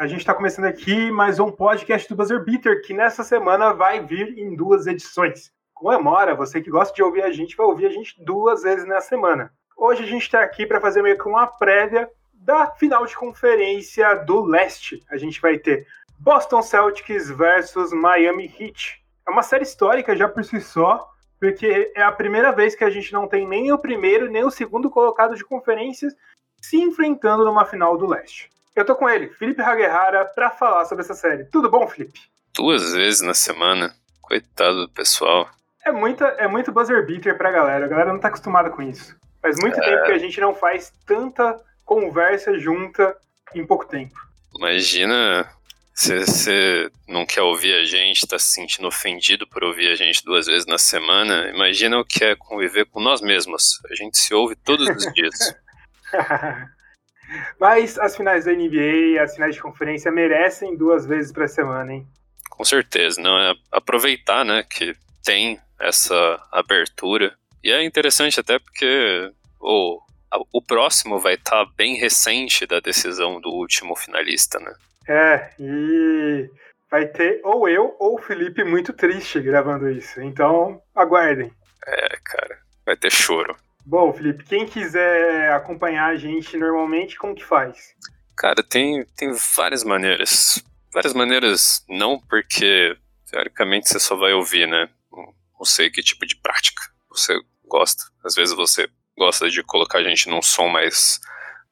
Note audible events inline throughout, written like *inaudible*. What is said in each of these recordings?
A gente está começando aqui mais um podcast do Buzzer Beater que nessa semana vai vir em duas edições. Comemora, você que gosta de ouvir a gente vai ouvir a gente duas vezes na semana. Hoje a gente está aqui para fazer meio que uma prévia da final de conferência do leste. A gente vai ter Boston Celtics versus Miami Heat. É uma série histórica já por si só, porque é a primeira vez que a gente não tem nem o primeiro nem o segundo colocado de conferências se enfrentando numa final do leste. Eu tô com ele, Felipe Haguerrara, para falar sobre essa série. Tudo bom, Felipe? Duas vezes na semana. Coitado do pessoal. É, muita, é muito buzzer beater pra galera. A galera não tá acostumada com isso. Faz muito é... tempo que a gente não faz tanta conversa junta em pouco tempo. Imagina se você não quer ouvir a gente, tá se sentindo ofendido por ouvir a gente duas vezes na semana, imagina o que é conviver com nós mesmos. A gente se ouve todos os *laughs* dias. *laughs* Mas as finais da NBA, as finais de conferência merecem duas vezes por semana, hein? Com certeza, não é aproveitar, né, que tem essa abertura. E é interessante até porque o, o próximo vai estar tá bem recente da decisão do último finalista, né? É, e vai ter ou eu ou o Felipe muito triste gravando isso. Então, aguardem. É, cara, vai ter choro. Bom, Felipe, quem quiser acompanhar a gente normalmente, como que faz? Cara, tem, tem várias maneiras. Várias maneiras não, porque teoricamente você só vai ouvir, né? Não sei que tipo de prática você gosta. Às vezes você gosta de colocar a gente num som mais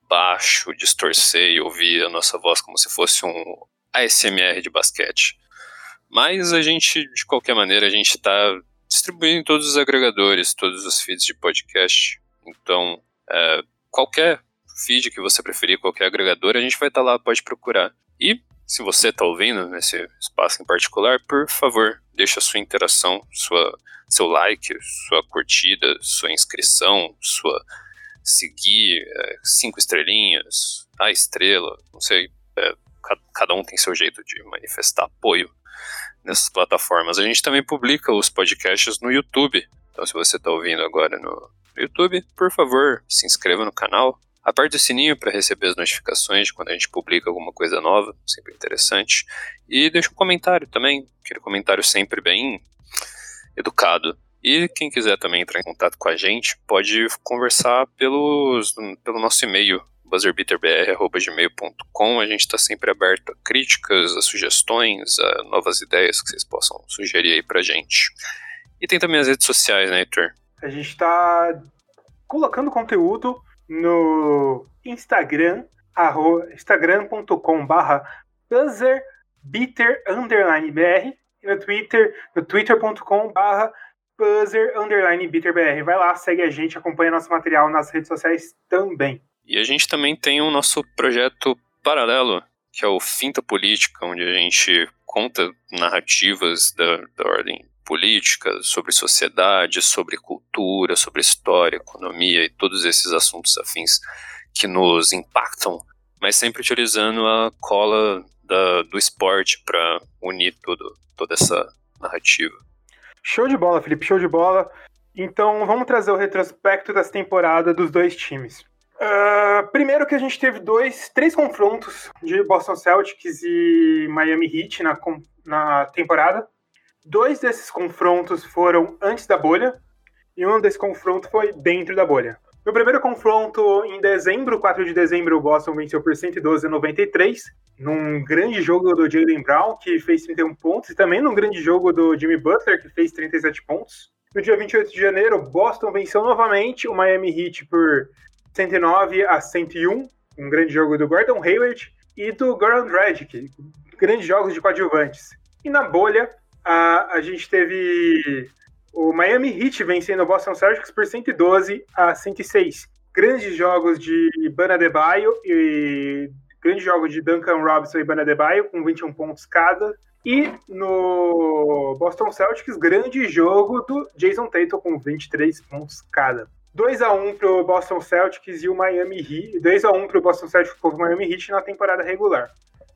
baixo, distorcer e ouvir a nossa voz como se fosse um ASMR de basquete. Mas a gente, de qualquer maneira, a gente está distribuindo em todos os agregadores, todos os feeds de podcast. Então, é, qualquer feed que você preferir, qualquer agregador, a gente vai estar tá lá, pode procurar. E se você está ouvindo nesse espaço em particular, por favor, deixe a sua interação, sua, seu like, sua curtida, sua inscrição, sua seguir, é, cinco estrelinhas, a estrela, não sei, é, cada um tem seu jeito de manifestar apoio nessas plataformas. A gente também publica os podcasts no YouTube. Então, se você está ouvindo agora no YouTube, por favor, se inscreva no canal. Aperte o sininho para receber as notificações de quando a gente publica alguma coisa nova, sempre interessante. E deixa um comentário também, aquele comentário sempre bem educado. E quem quiser também entrar em contato com a gente, pode conversar pelos, pelo nosso e-mail, buzzerbeaterbr.gmail.com. A gente está sempre aberto a críticas, a sugestões, a novas ideias que vocês possam sugerir aí pra gente. E tem também as redes sociais, né, Heitor? A gente está colocando conteúdo no Instagram, instagram.com barra e no Twitter, no twitter.com barra buzzer_br. Vai lá, segue a gente, acompanha nosso material nas redes sociais também. E a gente também tem o nosso projeto paralelo, que é o Finta Política, onde a gente conta narrativas da, da ordem política, sobre sociedade, sobre cultura, sobre história, economia e todos esses assuntos afins que nos impactam, mas sempre utilizando a cola da, do esporte para unir tudo, toda essa narrativa. Show de bola, Felipe, show de bola. Então vamos trazer o retrospecto dessa temporada dos dois times. Uh, primeiro que a gente teve dois, três confrontos de Boston Celtics e Miami Heat na, na temporada. Dois desses confrontos foram antes da bolha e um desse confronto foi dentro da bolha. No primeiro confronto, em dezembro, 4 de dezembro, o Boston venceu por 112 a 93, num grande jogo do Jalen Brown, que fez 31 pontos, e também num grande jogo do Jimmy Butler, que fez 37 pontos. No dia 28 de janeiro, Boston venceu novamente o Miami Heat por 109 a 101, um grande jogo do Gordon Hayward e do Goran Dragic, grandes jogos de coadjuvantes. E na bolha, a, a gente teve o Miami Heat vencendo o Boston Celtics por 112 a 106. Grandes jogos de Bana e grandes jogos de Duncan Robinson e Bana com 21 pontos cada. E no Boston Celtics, grande jogo do Jason Tatum com 23 pontos cada. 2x1 pro Boston Celtics e o Miami Heat. 2x1 pro Boston Celtics contra o Miami Heat na temporada regular.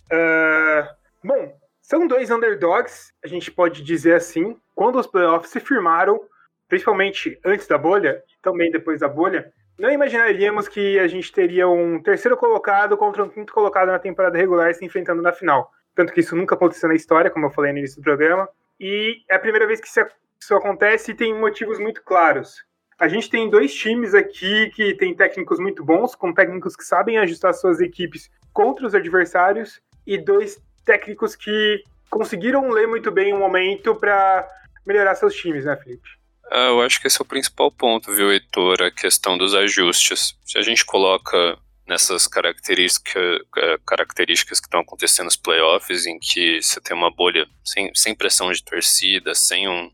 Uh, bom, são dois underdogs, a gente pode dizer assim. Quando os playoffs se firmaram, principalmente antes da bolha e também depois da bolha, não imaginaríamos que a gente teria um terceiro colocado contra um quinto colocado na temporada regular se enfrentando na final. Tanto que isso nunca aconteceu na história, como eu falei no início do programa. E é a primeira vez que isso acontece e tem motivos muito claros. A gente tem dois times aqui que tem técnicos muito bons, com técnicos que sabem ajustar suas equipes contra os adversários, e dois técnicos que conseguiram ler muito bem o momento para melhorar seus times, né, Felipe? Ah, eu acho que esse é o principal ponto, viu, Heitor? A questão dos ajustes. Se a gente coloca nessas característica, eh, características que estão acontecendo nos playoffs, em que você tem uma bolha sem, sem pressão de torcida, sem um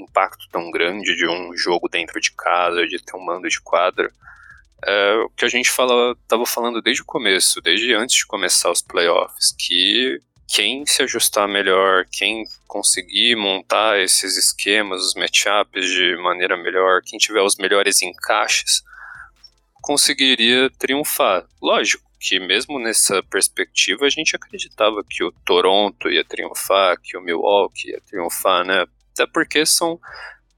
impacto tão grande de um jogo dentro de casa, de ter um mando de quadra. É, o que a gente estava falando desde o começo, desde antes de começar os playoffs, que quem se ajustar melhor, quem conseguir montar esses esquemas, os matchups de maneira melhor, quem tiver os melhores encaixes, conseguiria triunfar. Lógico que mesmo nessa perspectiva a gente acreditava que o Toronto ia triunfar, que o Milwaukee ia triunfar, né? Até porque são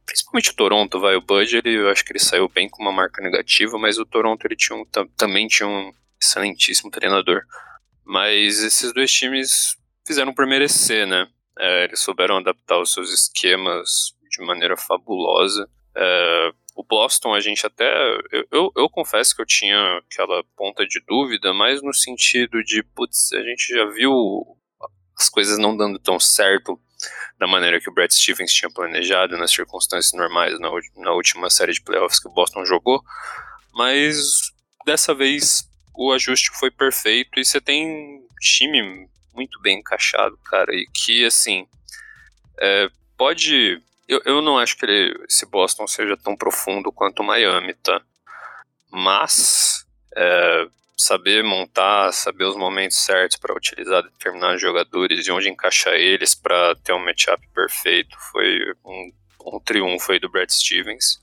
principalmente o Toronto, vai, o Bud, ele, eu acho que ele saiu bem com uma marca negativa, mas o Toronto ele tinha um, também tinha um excelentíssimo treinador. Mas esses dois times fizeram por merecer, né? É, eles souberam adaptar os seus esquemas de maneira fabulosa. É, o Boston, a gente até. Eu, eu, eu, confesso que eu tinha aquela ponta de dúvida, mas no sentido de, putz, a gente já viu as coisas não dando tão certo da maneira que o Brad Stevens tinha planejado nas circunstâncias normais na, na última série de playoffs que o Boston jogou. Mas dessa vez o ajuste foi perfeito e você tem time muito bem encaixado, cara, e que, assim, é, pode... Eu, eu não acho que ele, esse Boston seja tão profundo quanto o Miami, tá? Mas é, saber montar, saber os momentos certos para utilizar determinados jogadores e onde encaixar eles para ter um matchup perfeito foi um, um triunfo aí do Brad Stevens.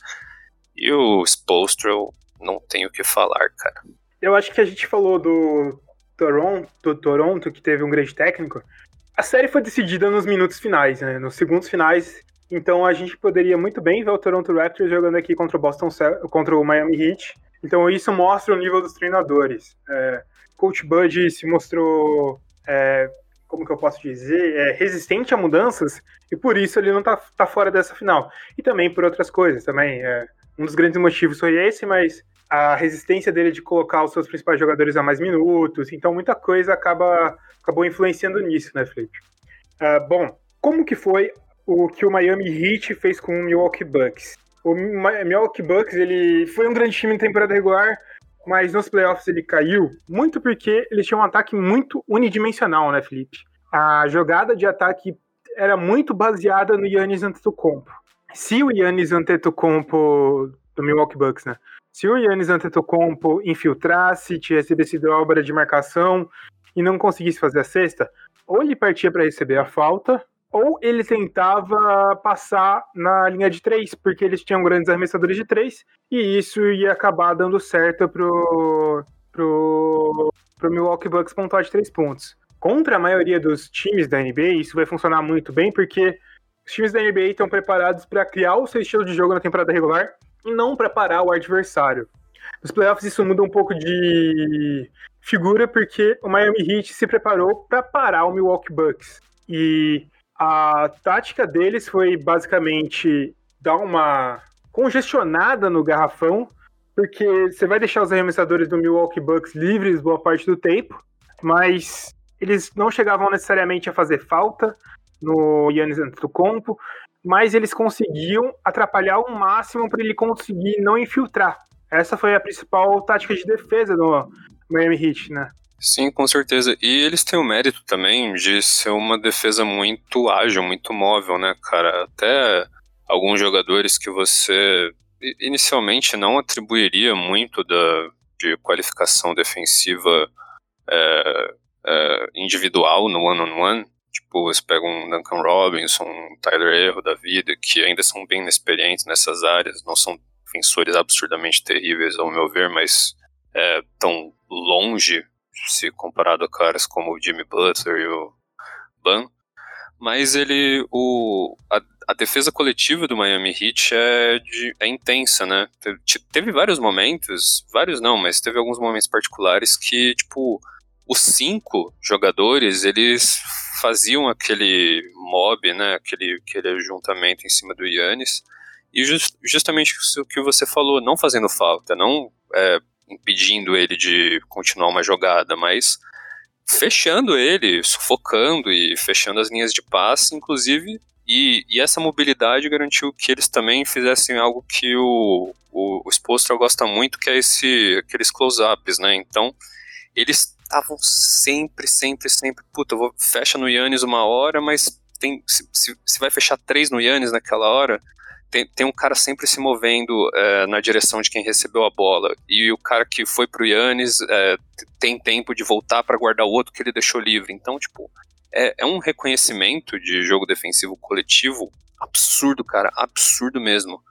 E o Spolstra, não tenho o que falar, cara. Eu acho que a gente falou do Toronto, Toronto, que teve um grande técnico, a série foi decidida nos minutos finais, né? Nos segundos finais. Então a gente poderia muito bem ver o Toronto Raptors jogando aqui contra o Boston, contra o Miami Heat. Então isso mostra o nível dos treinadores. É, Coach Bud se mostrou, é, como que eu posso dizer, é, resistente a mudanças e por isso ele não tá, tá fora dessa final. E também por outras coisas também. É, um dos grandes motivos foi esse, mas a resistência dele de colocar os seus principais jogadores a mais minutos, então muita coisa acaba acabou influenciando nisso, né, Felipe? Uh, bom, como que foi o que o Miami Heat fez com o Milwaukee Bucks? O Milwaukee Bucks ele foi um grande time em temporada regular, mas nos playoffs ele caiu muito porque eles tinham um ataque muito unidimensional, né, Felipe? A jogada de ataque era muito baseada no Yannis Antetokounmpo. Se o Yannis Antetokounmpo do Milwaukee Bucks, né? Se o Yannis Antetokounmpo infiltrasse, recebesse dobra de marcação e não conseguisse fazer a cesta, ou ele partia para receber a falta, ou ele tentava passar na linha de três, porque eles tinham grandes arremessadores de três, e isso ia acabar dando certo pro, pro, pro Milwaukee Bucks pontuar de três pontos. Contra a maioria dos times da NBA, isso vai funcionar muito bem, porque os times da NBA estão preparados para criar o seu estilo de jogo na temporada regular e não preparar o adversário. Nos playoffs isso muda um pouco de figura porque o Miami Heat se preparou para parar o Milwaukee Bucks. E a tática deles foi basicamente dar uma congestionada no garrafão, porque você vai deixar os arremessadores do Milwaukee Bucks livres boa parte do tempo, mas eles não chegavam necessariamente a fazer falta no Yannis Antetokounmpo, mas eles conseguiam atrapalhar ao máximo para ele conseguir não infiltrar. Essa foi a principal tática de defesa do Miami Heat, né? Sim, com certeza. E eles têm o mérito também de ser uma defesa muito ágil, muito móvel, né, cara? Até alguns jogadores que você inicialmente não atribuiria muito da, de qualificação defensiva é, é, individual no one-on-one, -on -one, Tipo, você pega um Duncan Robinson, um Tyler Erro da vida, que ainda são bem inexperientes nessas áreas, não são defensores absurdamente terríveis, ao meu ver, mas é, tão longe se comparado a caras como o Jimmy Butler e o Ban. mas ele. O, a, a defesa coletiva do Miami Heat é, de, é intensa, né? Teve, teve vários momentos, vários não, mas teve alguns momentos particulares que, tipo, os cinco jogadores, eles faziam aquele mob, né? Aquele, aquele ajuntamento em cima do Yannis. E just, justamente o que você falou, não fazendo falta, não é, impedindo ele de continuar uma jogada, mas fechando ele, sufocando e fechando as linhas de passe, inclusive. E, e essa mobilidade garantiu que eles também fizessem algo que o, o, o gosta muito, que é esse, aqueles close-ups, né? Então, eles estavam sempre, sempre, sempre. Puta, vou, fecha no Yannis uma hora, mas tem, se, se, se vai fechar três no Yannis naquela hora, tem, tem um cara sempre se movendo é, na direção de quem recebeu a bola. E o cara que foi pro Yannis é, tem tempo de voltar para guardar o outro que ele deixou livre. Então, tipo, é, é, um reconhecimento de jogo defensivo coletivo absurdo, cara. Absurdo mesmo.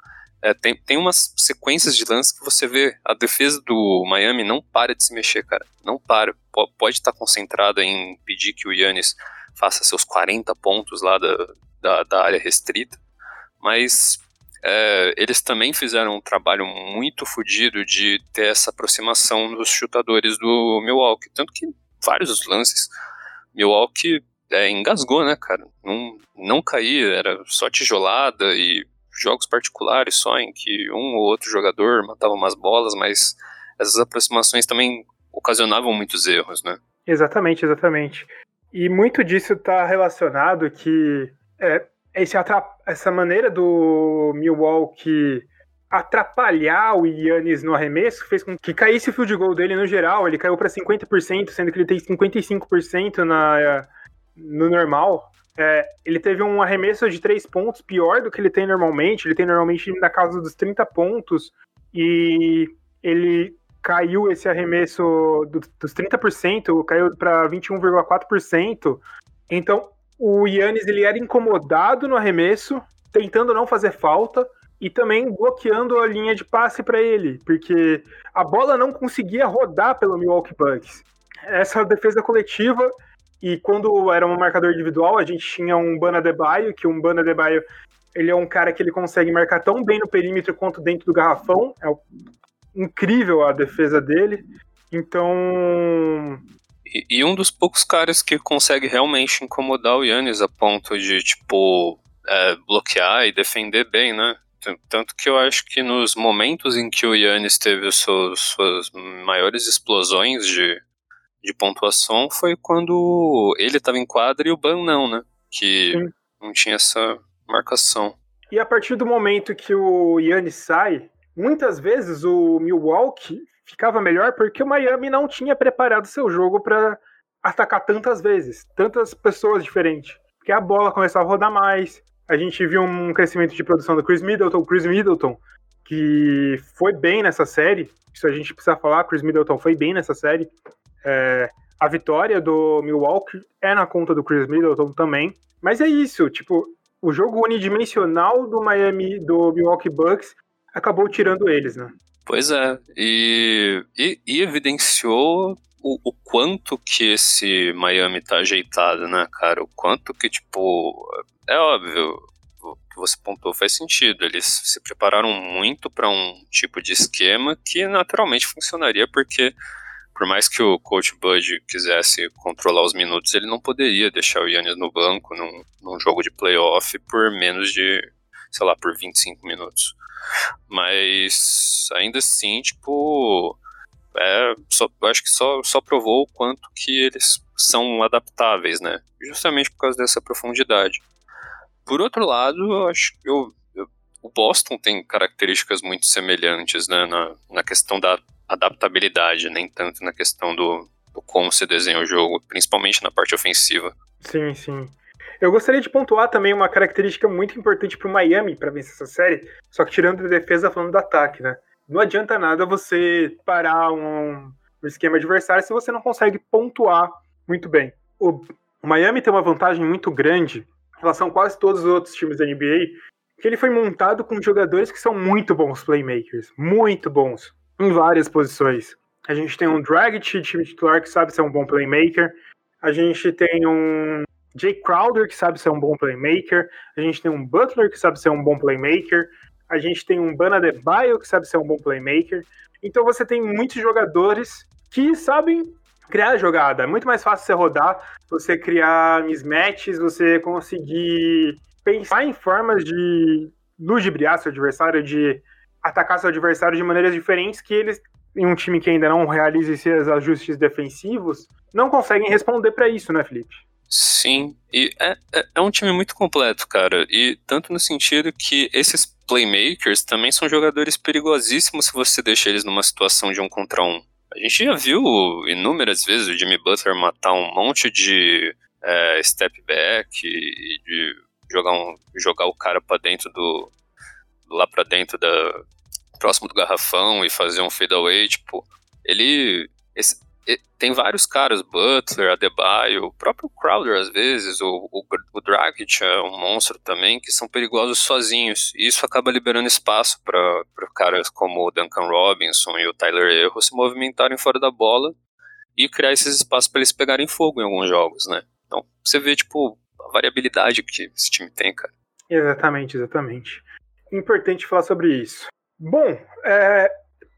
É, tem, tem umas sequências de lances que você vê a defesa do Miami não para de se mexer, cara. Não para. P pode estar concentrada em pedir que o Yannis faça seus 40 pontos lá da, da, da área restrita, mas é, eles também fizeram um trabalho muito fodido de ter essa aproximação dos chutadores do Milwaukee. Tanto que vários lances, Milwaukee é, engasgou, né, cara? Não, não caía, era só tijolada e jogos particulares só em que um ou outro jogador matava umas bolas, mas essas aproximações também ocasionavam muitos erros, né? Exatamente, exatamente. E muito disso está relacionado que é, esse essa maneira do Milwaukee atrapalhar o Yannis no arremesso fez com que caísse o field goal dele no geral. Ele caiu para 50%, sendo que ele tem 55% na, no normal. É, ele teve um arremesso de 3 pontos pior do que ele tem normalmente. Ele tem normalmente na casa dos 30 pontos. E ele caiu esse arremesso do, dos 30%, caiu para 21,4%. Então, o Yannis ele era incomodado no arremesso, tentando não fazer falta e também bloqueando a linha de passe para ele, porque a bola não conseguia rodar pelo Milwaukee Bucks. Essa defesa coletiva e quando era um marcador individual, a gente tinha um Bana Debaio, que um Bana Debaio ele é um cara que ele consegue marcar tão bem no perímetro quanto dentro do garrafão. É incrível a defesa dele. Então, e, e, um dos poucos caras que consegue realmente incomodar o Yannis a ponto de, tipo, é, bloquear e defender bem, né? Tanto que eu acho que nos momentos em que o Yannis teve seus, suas maiores explosões de, de pontuação foi quando ele estava em quadra e o Ban não, né? Que Sim. não tinha essa marcação. E a partir do momento que o Yannis sai, muitas vezes o Milwaukee ficava melhor porque o Miami não tinha preparado seu jogo para atacar tantas vezes, tantas pessoas diferentes. Porque a bola começava a rodar mais. A gente viu um crescimento de produção do Chris Middleton. Chris Middleton, que foi bem nessa série, isso a gente precisa falar, Chris Middleton foi bem nessa série. É, a vitória do Milwaukee é na conta do Chris Middleton também. Mas é isso, tipo, o jogo unidimensional do Miami, do Milwaukee Bucks, acabou tirando eles, né? Pois é, e, e, e evidenciou o, o, quanto que esse Miami tá ajeitado, né, cara? O quanto que, tipo, é óbvio, o que você pontuou faz sentido. Eles se prepararam muito para um tipo de esquema que naturalmente funcionaria, porque por mais que o coach Bud quisesse controlar os minutos, ele não poderia deixar o Yannis no banco num, num jogo de playoff por menos de, sei lá, por 25 minutos. Mas ainda assim, tipo, é, só, acho que só, só provou o quanto que eles são adaptáveis, né? Justamente por causa dessa profundidade. Por outro lado, eu acho que eu, eu, o Boston tem características muito semelhantes, né? Na, na questão da adaptabilidade, nem tanto na questão do, do como se desenha o jogo, principalmente na parte ofensiva. Sim, sim. Eu gostaria de pontuar também uma característica muito importante para o Miami para vencer essa série, só que tirando a defesa falando do ataque, né? Não adianta nada você parar um, um esquema adversário se você não consegue pontuar muito bem. O, o Miami tem uma vantagem muito grande em relação a quase todos os outros times da NBA, que ele foi montado com jogadores que são muito bons playmakers, muito bons, em várias posições. A gente tem um Dragic, time titular, que sabe ser um bom playmaker. A gente tem um Jay Crowder, que sabe ser um bom playmaker, a gente tem um Butler, que sabe ser um bom playmaker, a gente tem um Bana Debaio, que sabe ser um bom playmaker. Então você tem muitos jogadores que sabem criar jogada. É muito mais fácil você rodar, você criar mismatches, você conseguir pensar em formas de ludibriar seu adversário, de atacar seu adversário de maneiras diferentes que eles, em um time que ainda não realiza esses ajustes defensivos, não conseguem responder para isso, né, Felipe? Sim, e é, é, é, um time muito completo, cara. E tanto no sentido que esses playmakers também são jogadores perigosíssimos se você deixa eles numa situação de um contra um. A gente já viu inúmeras vezes o Jimmy Butler matar um monte de é, step back e de jogar, um, jogar o cara para dentro do. lá para dentro da. próximo do garrafão e fazer um fadeaway. Tipo, ele. Esse, tem vários caras, Butler, Adebayo, o próprio Crowder às vezes, o, o, o Dragic é um monstro também, que são perigosos sozinhos. E isso acaba liberando espaço para caras como o Duncan Robinson e o Tyler Erro se movimentarem fora da bola e criar esses espaços para eles pegarem fogo em alguns jogos, né? Então você vê, tipo, a variabilidade que esse time tem, cara. Exatamente, exatamente. Importante falar sobre isso. Bom, é,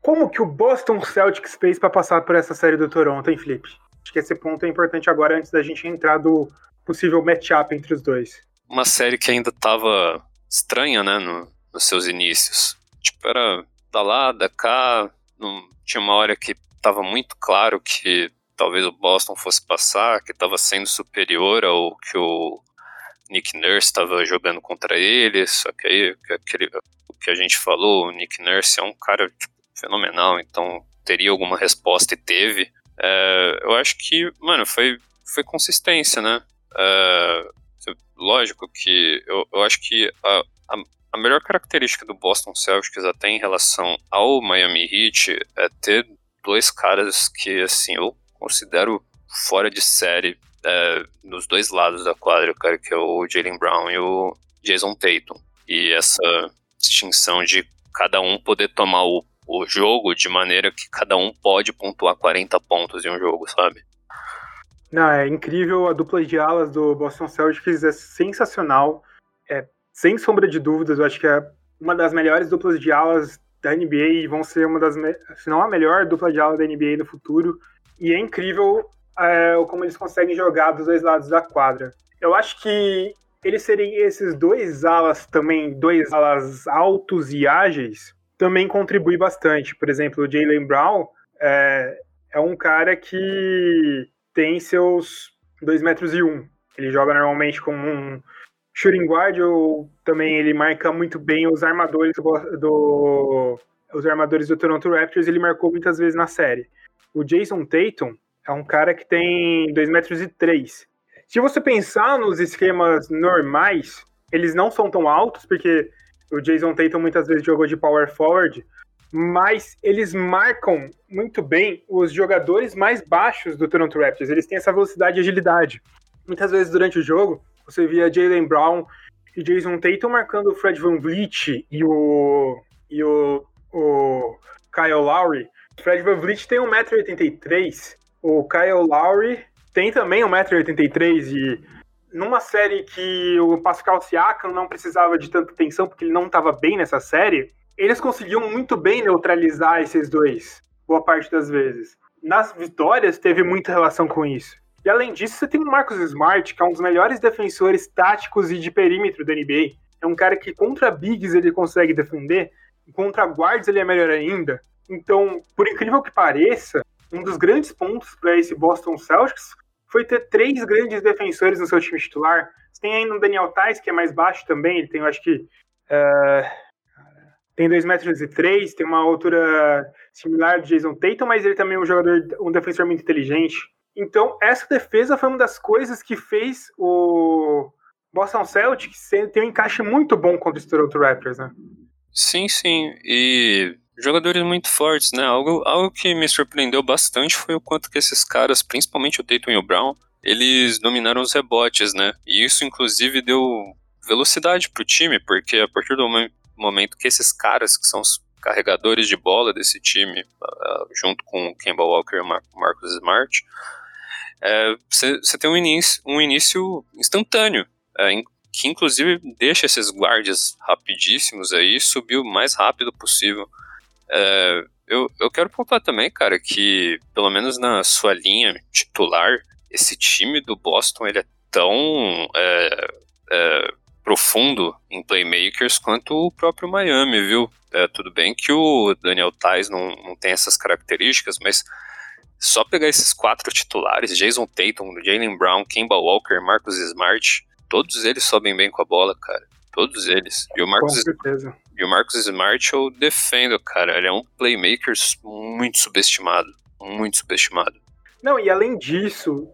como que o Boston Celtics fez para passar por essa série do Toronto, hein, Felipe? Acho que esse ponto é importante agora antes da gente entrar do possível matchup entre os dois. Uma série que ainda estava estranha, né, no, nos seus inícios. Tipo, era da lá, da cá, não, tinha uma hora que estava muito claro que talvez o Boston fosse passar, que estava sendo superior ao que o Nick Nurse estava jogando contra ele, só que aí aquele, o que a gente falou, o Nick Nurse é um cara tipo, fenomenal, então teria alguma resposta e teve. É, eu acho que, mano, foi, foi consistência, né? É, lógico que eu, eu acho que a, a, a, melhor característica do Boston Celtics até em relação ao Miami Heat é ter dois caras que, assim, eu considero fora de série é, nos dois lados da quadra, cara, que é o Jalen Brown e o Jason Tatum. E essa distinção de cada um poder tomar o o jogo de maneira que cada um pode pontuar 40 pontos em um jogo, sabe? Não, é incrível. A dupla de alas do Boston Celtics é sensacional. É, sem sombra de dúvidas, eu acho que é uma das melhores duplas de alas da NBA e vão ser uma das, se não a melhor dupla de alas da NBA no futuro. E é incrível é, como eles conseguem jogar dos dois lados da quadra. Eu acho que eles serem esses dois alas também, dois alas altos e ágeis, também contribui bastante. Por exemplo, o Jalen Brown é, é um cara que tem seus 2 metros e 1. Um. Ele joga normalmente como um shooting guard ou também ele marca muito bem os armadores do, do, os armadores do Toronto Raptors, ele marcou muitas vezes na série. O Jason Tatum é um cara que tem 2 metros e 3. Se você pensar nos esquemas normais, eles não são tão altos, porque o Jason Tatum muitas vezes jogou de power forward, mas eles marcam muito bem os jogadores mais baixos do Toronto Raptors. Eles têm essa velocidade e agilidade. Muitas vezes durante o jogo, você via Jalen Brown e Jason Tatum marcando o Fred Van Vliet e o, e o, o Kyle Lowry. O Fred Van Vliet tem 1,83m, o Kyle Lowry tem também 1,83m e numa série que o Pascal Siakam não precisava de tanta atenção porque ele não estava bem nessa série, eles conseguiam muito bem neutralizar esses dois, boa parte das vezes. Nas vitórias teve muita relação com isso. E além disso, você tem o Marcus Smart, que é um dos melhores defensores táticos e de perímetro da NBA. É um cara que contra bigs ele consegue defender, contra guards ele é melhor ainda. Então, por incrível que pareça, um dos grandes pontos para esse Boston Celtics foi ter três grandes defensores no seu time titular. Você tem ainda o Daniel Tais, que é mais baixo também, ele tem, eu acho que. Uh, tem 2 metros e 3, tem uma altura similar do Jason Tatum, mas ele também é um jogador, um defensor muito inteligente. Então, essa defesa foi uma das coisas que fez o Boston Celtics ter um encaixe muito bom contra o Toronto Raptors, né? Sim, sim. E jogadores muito fortes, né? Algo, algo que me surpreendeu bastante foi o quanto que esses caras, principalmente o Tatum e o Brown, eles dominaram os rebotes, né? E isso, inclusive, deu velocidade pro time, porque a partir do momento que esses caras, que são os carregadores de bola desse time, junto com o Kemba Walker e o Marcus Smart, você é, tem um início, um início instantâneo, é, que inclusive deixa esses guardas rapidíssimos aí subir o mais rápido possível. É, eu, eu quero pontuar também, cara, que pelo menos na sua linha titular, esse time do Boston ele é tão é, é, profundo em playmakers quanto o próprio Miami, viu? É, tudo bem que o Daniel Tais não, não tem essas características, mas só pegar esses quatro titulares, Jason Tatum, Jalen Brown, Kemba Walker, Marcus Smart, todos eles sobem bem com a bola, cara. Todos eles. E o Marcus, com certeza. E o Marcus Smart eu defendo, cara. Ele é um playmaker muito subestimado. Muito subestimado. Não, e além disso,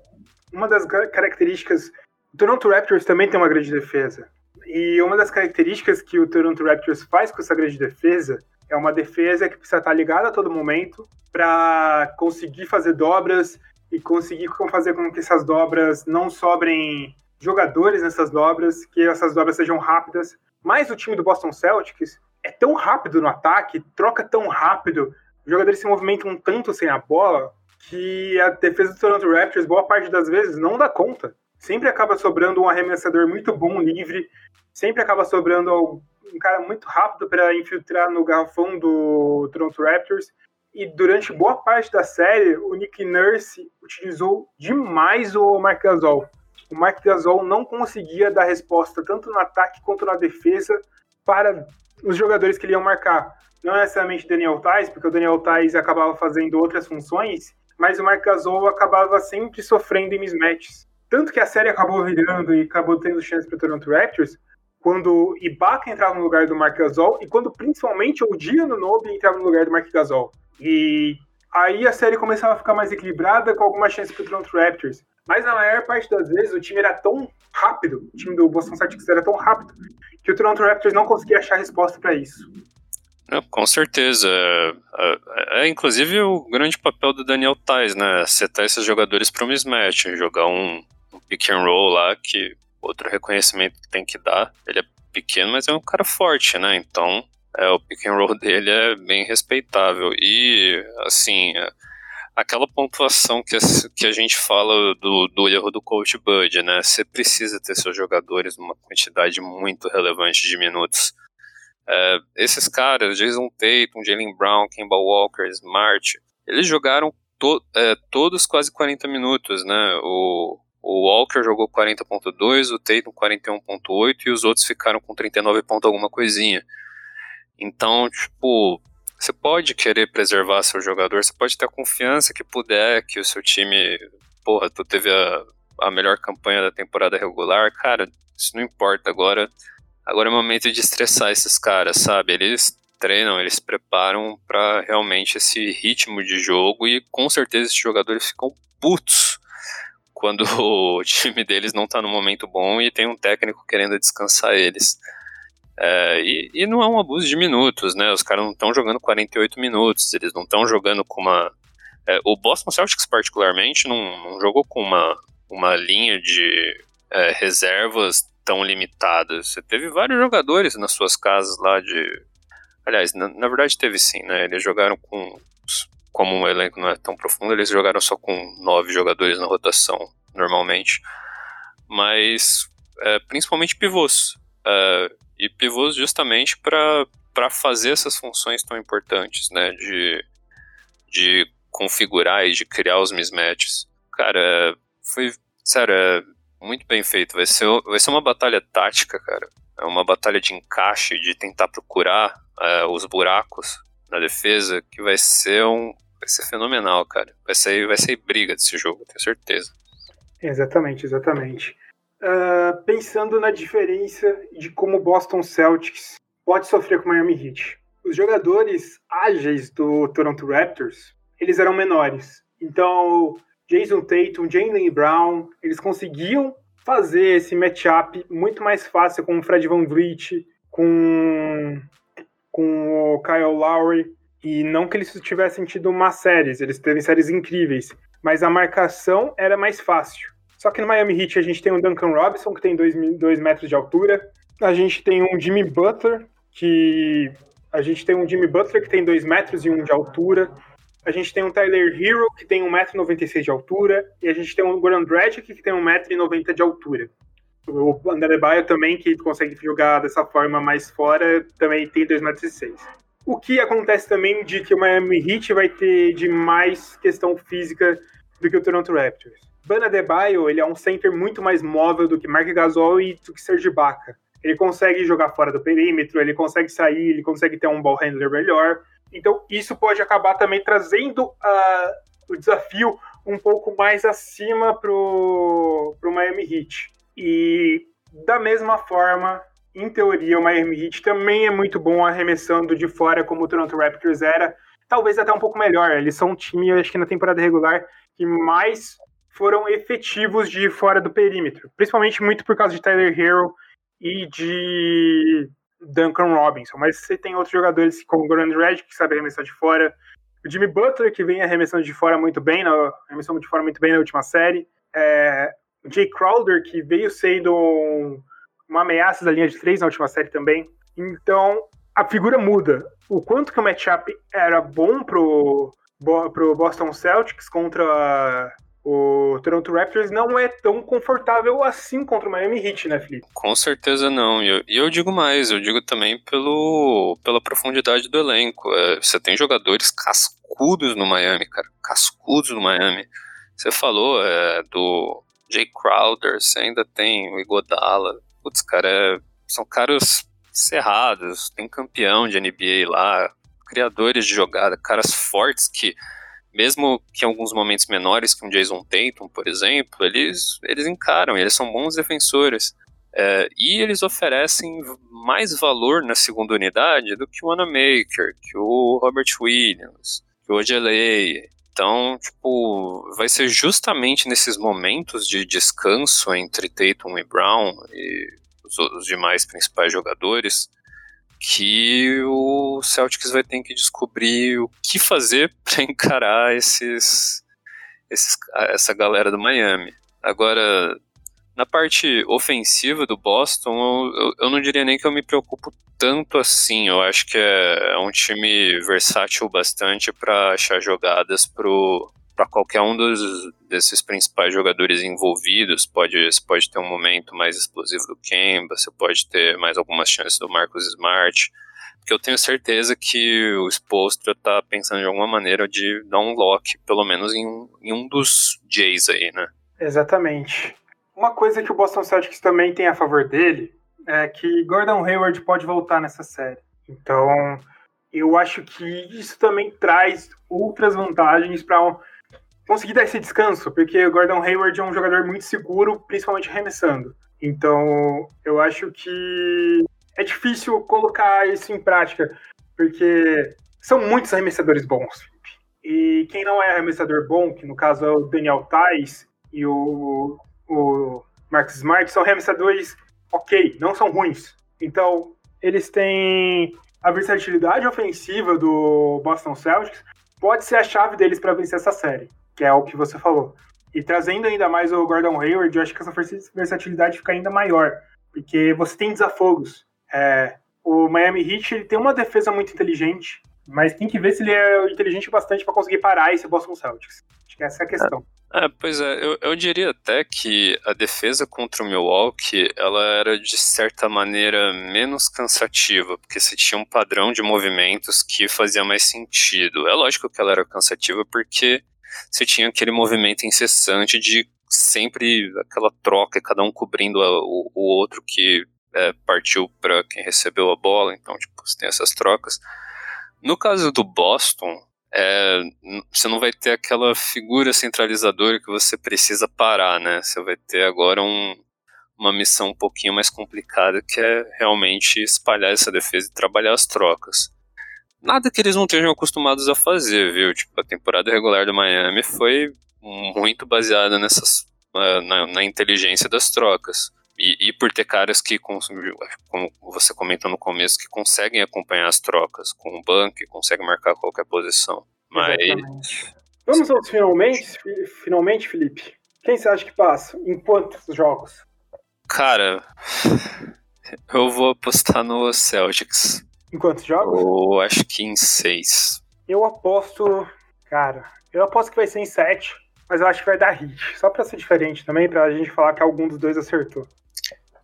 uma das características. O Toronto Raptors também tem uma grande defesa. E uma das características que o Toronto Raptors faz com essa grande defesa é uma defesa que precisa estar ligada a todo momento para conseguir fazer dobras e conseguir fazer com que essas dobras não sobrem jogadores nessas dobras, que essas dobras sejam rápidas, mas o time do Boston Celtics é tão rápido no ataque, troca tão rápido, os jogadores se movimentam tanto sem a bola, que a defesa do Toronto Raptors, boa parte das vezes, não dá conta. Sempre acaba sobrando um arremessador muito bom, livre, sempre acaba sobrando um cara muito rápido para infiltrar no garrafão do Toronto Raptors. E durante boa parte da série, o Nick Nurse utilizou demais o Mark Gasol o Mark Gasol não conseguia dar resposta tanto no ataque quanto na defesa para os jogadores que ele ia marcar. Não necessariamente Daniel Tais, porque o Daniel Tais acabava fazendo outras funções, mas o Mark Gasol acabava sempre sofrendo em mismatches. Tanto que a série acabou virando e acabou tendo chance para o Toronto Raptors quando Ibaka entrava no lugar do Mark Gasol e quando principalmente o Dia no Nobe entrava no lugar do Mark Gasol. E aí a série começava a ficar mais equilibrada com alguma chance para o Toronto Raptors. Mas na maior parte das vezes o time era tão rápido, o time do Boston Celtics era tão rápido, que o Toronto Raptors não conseguia achar resposta para isso. com certeza. É, é, inclusive o grande papel do Daniel Tais, né? Setar esses jogadores para um mismatch, jogar um, um pick and roll lá que outro reconhecimento tem que dar. Ele é pequeno, mas é um cara forte, né? Então, é, o pick and roll *laughs* dele é bem respeitável. E, assim, aquela pontuação que a, que a gente fala do, do erro do coach Bud, né? Você precisa ter seus jogadores numa quantidade muito relevante de minutos. É, esses caras, Jason Tatum, Jalen Brown, Kemba Walker, Smart, eles jogaram to, é, todos quase 40 minutos, né? O, o Walker jogou 40.2, o Tatum 41.8 e os outros ficaram com 39 ponto alguma coisinha. Então, tipo, você pode querer preservar seu jogador, você pode ter a confiança que puder, que o seu time, porra, tu teve a, a melhor campanha da temporada regular, cara, isso não importa agora. Agora é momento de estressar esses caras, sabe? Eles treinam, eles preparam para realmente esse ritmo de jogo e com certeza esses jogadores ficam putos quando *laughs* o time deles não tá no momento bom e tem um técnico querendo descansar eles. É, e, e, não é um abuso de minutos, né? Os caras não estão jogando 48 minutos, eles não estão jogando com uma. É, o Boston Celtics, particularmente, não, não, jogou com uma, uma linha de é, reservas tão limitadas. Você teve vários jogadores nas suas casas lá de. Aliás, na, na verdade teve sim, né? Eles jogaram com. Como um elenco não é tão profundo, eles jogaram só com nove jogadores na rotação, normalmente. Mas, é, principalmente pivôs. É, e pivôs justamente para fazer essas funções tão importantes, né? De, de configurar e de criar os mismatches. Cara, foi, sério, é muito bem feito. Vai ser, vai ser uma batalha tática, cara. É uma batalha de encaixe, de tentar procurar é, os buracos na defesa, que vai ser um. Vai ser fenomenal, cara. Vai ser, vai ser briga desse jogo, tenho certeza. Exatamente, exatamente uh, pensando na diferença de como Boston Celtics pode sofrer com Miami Heat. Os jogadores ágeis do Toronto Raptors, eles eram menores. Então, Jason Tatum, Jalen Brown, eles conseguiam fazer esse matchup muito mais fácil com o Fred Van Vliet, com, com o Kyle Lowry. E não que eles tivessem tido uma séries, eles teve séries incríveis, mas a marcação era mais fácil. Só que no Miami Heat a gente tem o Duncan Robinson, que tem 2 metros de altura. A gente tem um Jimmy Butler, que. A gente tem um Jimmy Butler que tem 2 metros e 1 um de altura. a gente tem um Tyler Hero, que tem 1,96m de altura, e a gente tem um Goran Dragic, que tem 1,90m de altura. O André Baio também, que consegue jogar dessa forma mais fora, também tem 2,6m. O que acontece também de que o Miami Heat vai ter de mais questão física do que o Toronto Raptors. Bana Debaio, ele é um center muito mais móvel do que Mark Gasol e do que Serge Ibaka. Ele consegue jogar fora do perímetro, ele consegue sair, ele consegue ter um ball handler melhor. Então, isso pode acabar também trazendo uh, o desafio um pouco mais acima pro, pro Miami Heat. E da mesma forma, em teoria, o Miami Heat também é muito bom arremessando de fora, como o Toronto Raptors era. Talvez até um pouco melhor. Eles são um time, acho que na temporada regular, que mais foram efetivos de fora do perímetro. Principalmente muito por causa de Tyler Hero e de Duncan Robinson, mas você tem outros jogadores como o Goran Red, que sabe arremessar de fora, o Jimmy Butler, que vem arremessando de fora muito bem, na, arremessando de fora muito bem na última série, é, o Jay Crowder, que veio sendo um, uma ameaça da linha de três na última série também. Então, a figura muda. O quanto que o matchup era bom pro, pro Boston Celtics contra o Toronto Raptors não é tão confortável assim contra o Miami Heat, né, Felipe? Com certeza não. E eu, eu, digo mais, eu digo também pelo, pela profundidade do elenco. É, você tem jogadores cascudos no Miami, cara. Cascudos no Miami. Você falou é, do Jay Crowder, você ainda tem o Igodala. Putz, cara, é, são caras cerrados. Tem campeão de NBA lá, criadores de jogada, caras fortes que mesmo que em alguns momentos menores que um Jason Tatum, por exemplo, eles, eles encaram, eles são bons defensores. É, e eles oferecem mais valor na segunda unidade do que o Anamaker, que o Robert Williams, que o Ojeley. Então, tipo, vai ser justamente nesses momentos de descanso entre Tatum e Brown e os, os demais principais jogadores que o Celtics vai ter que descobrir o que fazer *laughs* para encarar esses, esses, essa galera do Miami. Agora, na parte ofensiva do Boston, eu, eu, não diria nem que eu me preocupo tanto assim. Eu acho que é, é um time versátil bastante para achar jogadas pro para qualquer um dos, desses principais jogadores envolvidos. Pode, você pode ter um momento mais explosivo do Kemba, você pode ter mais algumas chances do Marcus Smart. Porque eu tenho certeza que o Spolstra está pensando de alguma maneira de dar um lock, pelo menos em um, em um dos Jays aí, né? Exatamente. Uma coisa que o Boston Celtics também tem a favor dele é que Gordon Hayward pode voltar nessa série. Então, eu acho que isso também traz outras vantagens para conseguir dar esse descanso, porque o Gordon Hayward é um jogador muito seguro, principalmente arremessando. Então, eu acho que é difícil colocar isso em prática, porque são muitos arremessadores bons. E quem não é arremessador bom, que no caso é o Daniel Tais e o, o Marcus Smart, são arremessadores ok, não são ruins. Então, eles têm a versatilidade ofensiva do Boston Celtics, pode ser a chave deles para vencer essa série que é o que você falou. E trazendo ainda mais o Gordon Hayward, eu acho que essa versatilidade fica ainda maior, porque você tem desafogos. É, o Miami Heat ele tem uma defesa muito inteligente, mas tem que ver se ele é inteligente bastante para conseguir parar esse Boston Celtics. Acho que essa é a questão. É, pois é, eu, eu diria até que a defesa contra o Milwaukee, ela era de certa maneira menos cansativa, porque você tinha um padrão de movimentos que fazia mais sentido. É lógico que ela era cansativa porque você tinha aquele movimento incessante de sempre aquela troca, cada um cobrindo a, o, o, outro que é, partiu para quem recebeu a bola, então tipo, você tem essas trocas. No caso do Boston, é, você não vai ter aquela figura centralizadora que você precisa parar, né? Você vai ter agora um, uma missão um pouquinho mais complicada que é realmente espalhar essa defesa e trabalhar as trocas nada que eles não estejam acostumados a fazer, viu? Tipo, a temporada regular do Miami foi muito baseada nessas, na, na inteligência das trocas. E, e, por ter caras que, como você comentou no começo, que conseguem acompanhar as trocas com o banco e conseguem marcar qualquer posição. Mas. Exatamente. Vamos aos finalmente, finalmente, Felipe. Quem você acha que passa? Em quantos jogos? Cara, eu vou apostar no Celtics. Em quantos jogos? Eu acho que em seis. Eu aposto Cara, eu aposto que vai ser em 7, mas eu acho que vai dar hit. Só pra ser diferente também, pra gente falar que algum dos dois acertou.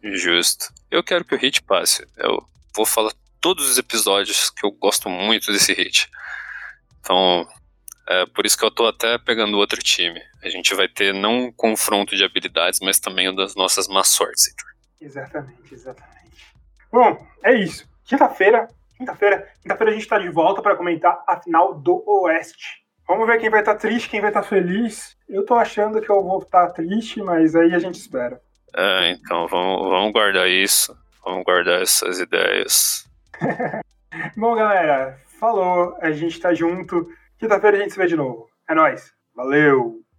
Justo. Eu quero que o hit passe. Eu vou falar todos os episódios que eu gosto muito desse hit. Então, é por isso que eu tô até pegando outro time. A gente vai ter não um confronto de habilidades, mas também o das nossas má sortes, Heitor. Exatamente, exatamente. Bom, é isso. Quinta-feira, quinta-feira, quinta-feira a gente tá de volta para comentar a final do Oeste. Vamos ver quem vai estar tá triste, quem vai estar tá feliz. Eu tô achando que eu vou estar tá triste, mas aí a gente espera. É, então vamos, vamos guardar isso. Vamos guardar essas ideias. *laughs* Bom, galera, falou. A gente tá junto. Quinta-feira a gente se vê de novo. É nóis. Valeu!